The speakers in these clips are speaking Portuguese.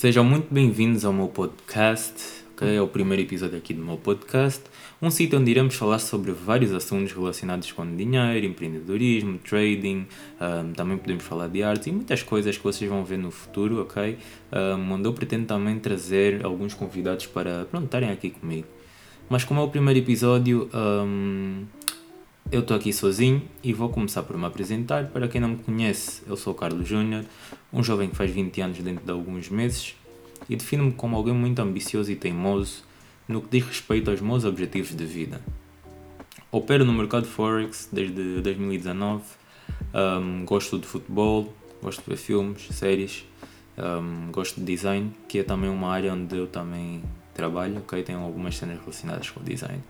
Sejam muito bem-vindos ao meu podcast, ok? É o primeiro episódio aqui do meu podcast, um sítio onde iremos falar sobre vários assuntos relacionados com dinheiro, empreendedorismo, trading, um, também podemos falar de arte e muitas coisas que vocês vão ver no futuro, ok? Um, onde eu pretendo também trazer alguns convidados para, estarem aqui comigo. Mas como é o primeiro episódio, um, eu estou aqui sozinho e vou começar por me apresentar. Para quem não me conhece, eu sou o Carlos Júnior, um jovem que faz 20 anos dentro de alguns meses e defino-me como alguém muito ambicioso e teimoso no que diz respeito aos meus objetivos de vida. Opero no mercado Forex desde 2019, um, gosto de futebol, gosto de ver filmes, séries, um, gosto de design, que é também uma área onde eu também trabalho, ok? Tenho algumas cenas relacionadas com design.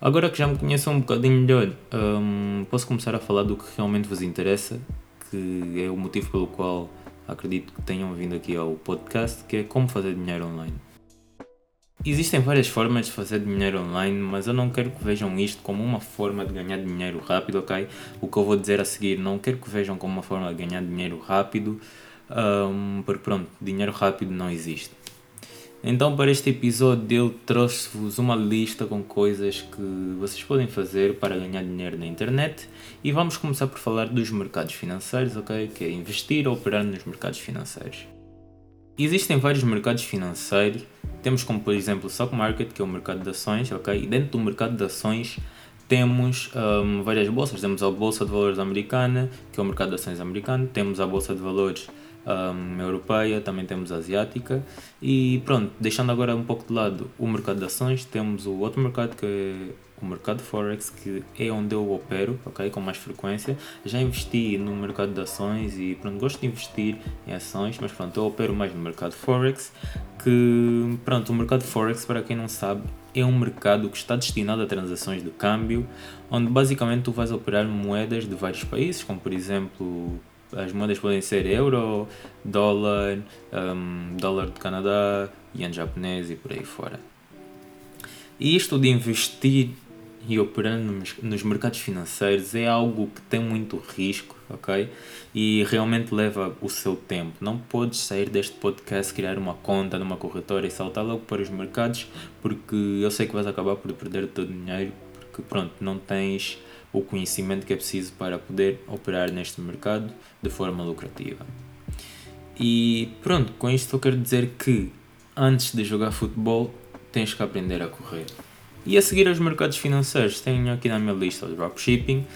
Agora que já me conheçam um bocadinho melhor, um, posso começar a falar do que realmente vos interessa, que é o motivo pelo qual acredito que tenham vindo aqui ao podcast, que é como fazer dinheiro online. Existem várias formas de fazer dinheiro online, mas eu não quero que vejam isto como uma forma de ganhar dinheiro rápido, ok? O que eu vou dizer a seguir, não quero que vejam como uma forma de ganhar dinheiro rápido, um, porque pronto, dinheiro rápido não existe. Então, para este episódio, eu trouxe-vos uma lista com coisas que vocês podem fazer para ganhar dinheiro na internet e vamos começar por falar dos mercados financeiros, ok? Que é investir ou operar nos mercados financeiros. Existem vários mercados financeiros, temos como por exemplo o stock market, que é o mercado de ações, ok? E dentro do mercado de ações temos um, várias bolsas, temos a Bolsa de Valores Americana, que é o mercado de ações americano, temos a Bolsa de Valores um, europeia, também temos asiática e pronto, deixando agora um pouco de lado o mercado de ações, temos o outro mercado que é o mercado Forex, que é onde eu opero, ok, com mais frequência. Já investi no mercado de ações e pronto, gosto de investir em ações, mas pronto, eu opero mais no mercado Forex, que pronto, o mercado Forex, para quem não sabe, é um mercado que está destinado a transações de câmbio, onde basicamente tu vais operar moedas de vários países, como por exemplo as moedas podem ser euro, dólar, um, dólar do Canadá, yen japonês e por aí fora. E isto de investir e operar nos mercados financeiros é algo que tem muito risco, ok? E realmente leva o seu tempo. Não podes sair deste podcast, criar uma conta numa corretora e saltar logo para os mercados, porque eu sei que vais acabar por perder o teu dinheiro, porque pronto, não tens o conhecimento que é preciso para poder operar neste mercado de forma lucrativa. E pronto, com isto eu quero dizer que antes de jogar futebol tens que aprender a correr. E a seguir aos mercados financeiros, tenho aqui na minha lista o dropshipping.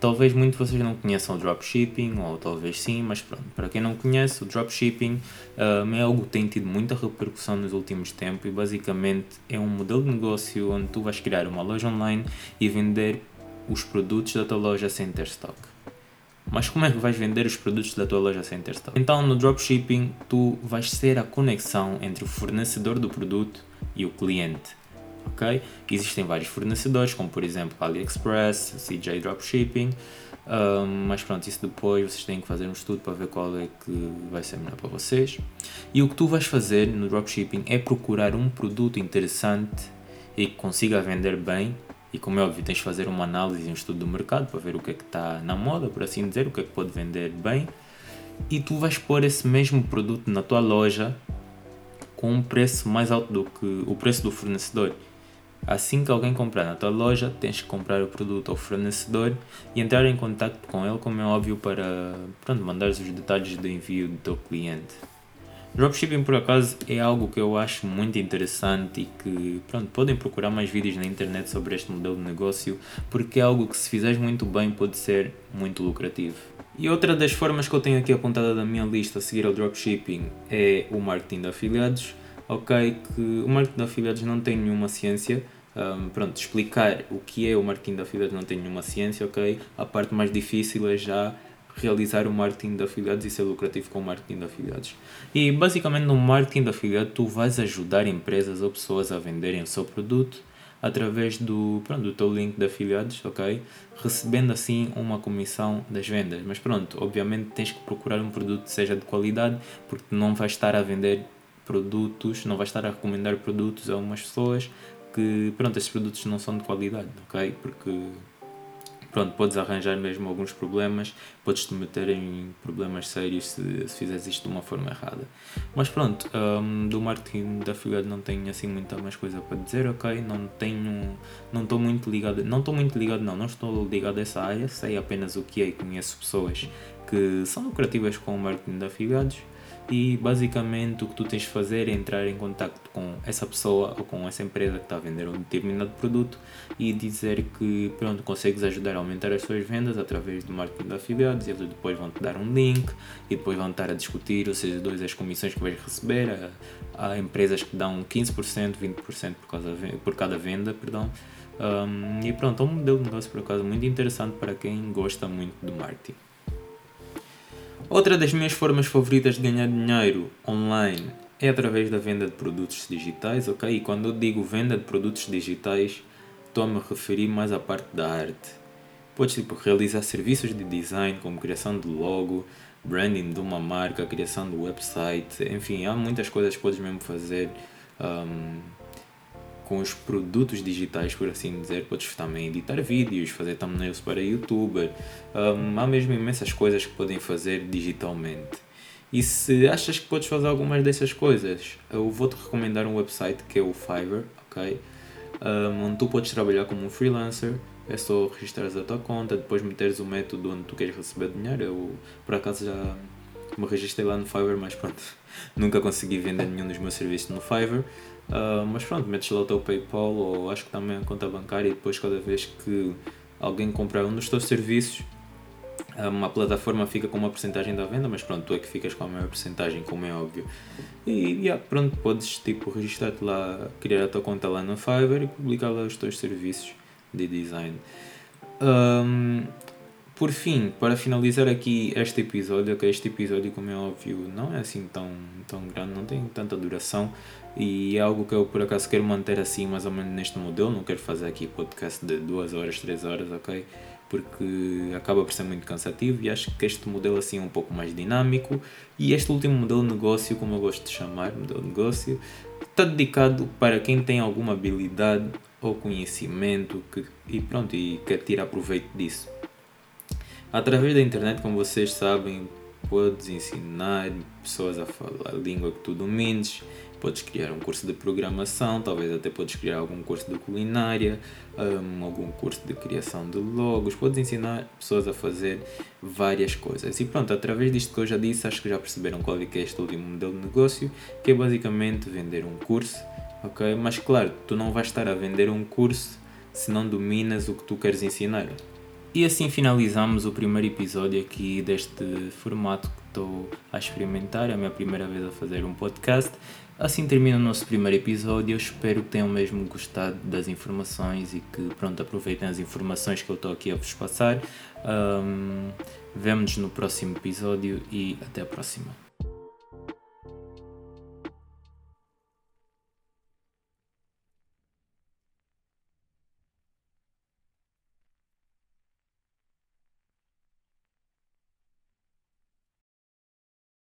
Talvez muitos de vocês não conheçam o dropshipping, ou talvez sim, mas pronto, para quem não conhece, o dropshipping um, é algo que tem tido muita repercussão nos últimos tempos e basicamente é um modelo de negócio onde tu vais criar uma loja online e vender os produtos da tua loja sem ter stock. Mas como é que vais vender os produtos da tua loja sem ter stock? Então no dropshipping tu vais ser a conexão entre o fornecedor do produto e o cliente. Ok? Existem vários fornecedores, como por exemplo AliExpress, CJ Dropshipping, um, mas pronto, isso depois vocês têm que fazer um estudo para ver qual é que vai ser melhor para vocês. E o que tu vais fazer no dropshipping é procurar um produto interessante e que consiga vender bem e como é óbvio, tens de fazer uma análise um estudo do mercado para ver o que é que está na moda, por assim dizer, o que é que pode vender bem. E tu vais pôr esse mesmo produto na tua loja com um preço mais alto do que o preço do fornecedor. Assim que alguém comprar na tua loja, tens que comprar o produto ao fornecedor e entrar em contato com ele, como é óbvio, para pronto, mandar os detalhes do envio do teu cliente. Dropshipping por acaso é algo que eu acho muito interessante e que pronto, podem procurar mais vídeos na internet sobre este modelo de negócio porque é algo que se fizeres muito bem pode ser muito lucrativo. E outra das formas que eu tenho aqui apontada na minha lista a seguir ao dropshipping é o marketing de afiliados. Ok, que o marketing de afiliados não tem nenhuma ciência, um, pronto, explicar o que é o marketing de afiliados não tem nenhuma ciência, ok? A parte mais difícil é já realizar o marketing de afiliados e ser lucrativo com o marketing de afiliados. E basicamente no marketing de afiliados tu vais ajudar empresas ou pessoas a venderem o seu produto através do, pronto, do teu link de afiliados, ok? Recebendo assim uma comissão das vendas. Mas pronto, obviamente tens que procurar um produto que seja de qualidade porque não vais estar a vender produtos, não vais estar a recomendar produtos a umas pessoas que, pronto, esses produtos não são de qualidade, ok? Porque pronto, podes arranjar mesmo alguns problemas, podes te meter em problemas sérios se, se fizeres isto de uma forma errada. Mas pronto, um, do marketing da afiliado não tenho assim muita mais coisa para dizer, ok? Não tenho, não estou muito ligado, não estou muito ligado não, não estou ligado a essa área, sei apenas o que é e conheço pessoas que são lucrativas com o marketing de afiliados e basicamente o que tu tens de fazer é entrar em contato com essa pessoa ou com essa empresa que está a vender um determinado produto e dizer que pronto, consegues ajudar a aumentar as suas vendas através do marketing de afiliados eles depois vão te dar um link e depois vão estar a discutir, seja, dois as comissões que vais receber, há empresas que dão 15%, 20% por, causa, por cada venda, perdão. Um, e pronto, é um modelo de negócio por acaso muito interessante para quem gosta muito do marketing. Outra das minhas formas favoritas de ganhar dinheiro online é através da venda de produtos digitais, ok? E quando eu digo venda de produtos digitais, estou a me referir mais à parte da arte. Podes tipo, realizar serviços de design, como criação de logo, branding de uma marca, criação de website, enfim, há muitas coisas que podes mesmo fazer um, com os produtos digitais, por assim dizer, podes também editar vídeos, fazer thumbnails para youtuber, um, há mesmo imensas coisas que podem fazer digitalmente. E se achas que podes fazer algumas dessas coisas, eu vou-te recomendar um website que é o Fiverr, ok? Um, onde tu podes trabalhar como um freelancer, é só registrares a tua conta, depois meteres o método onde tu queres receber dinheiro. Eu, por acaso, já me registrei lá no Fiverr, mas pronto, nunca consegui vender nenhum dos meus serviços no Fiverr. Uh, mas pronto, metes lá o teu PayPal ou acho que também a conta bancária e depois cada vez que alguém comprar um dos teus serviços, uma plataforma fica com uma porcentagem da venda, mas pronto, tu é que ficas com a maior porcentagem, como é óbvio. E yeah, pronto, podes tipo registrar-te lá, criar a tua conta lá no Fiverr e publicar lá os teus serviços de design. Um, por fim, para finalizar aqui este episódio, que este episódio, como é óbvio, não é assim tão, tão grande, não tem tanta duração e é algo que eu por acaso quero manter assim, mais ou menos neste modelo. Não quero fazer aqui podcast de 2 horas, 3 horas, ok? Porque acaba por ser muito cansativo e acho que este modelo assim é um pouco mais dinâmico. E este último modelo de negócio, como eu gosto de chamar, modelo de negócio, está dedicado para quem tem alguma habilidade ou conhecimento que, e pronto, e quer tirar proveito disso. Através da internet, como vocês sabem, podes ensinar pessoas a falar a língua que tu domines, podes criar um curso de programação, talvez até podes criar algum curso de culinária, um, algum curso de criação de logos, podes ensinar pessoas a fazer várias coisas. E pronto, através disto que eu já disse, acho que já perceberam qual é que é este último modelo de negócio, que é basicamente vender um curso, ok? Mas claro, tu não vais estar a vender um curso se não dominas o que tu queres ensinar. E assim finalizamos o primeiro episódio aqui deste formato que estou a experimentar. É a minha primeira vez a fazer um podcast. Assim termina o nosso primeiro episódio. Eu espero que tenham mesmo gostado das informações e que pronto, aproveitem as informações que eu estou aqui a vos passar. Um, Vemo-nos no próximo episódio e até a próxima.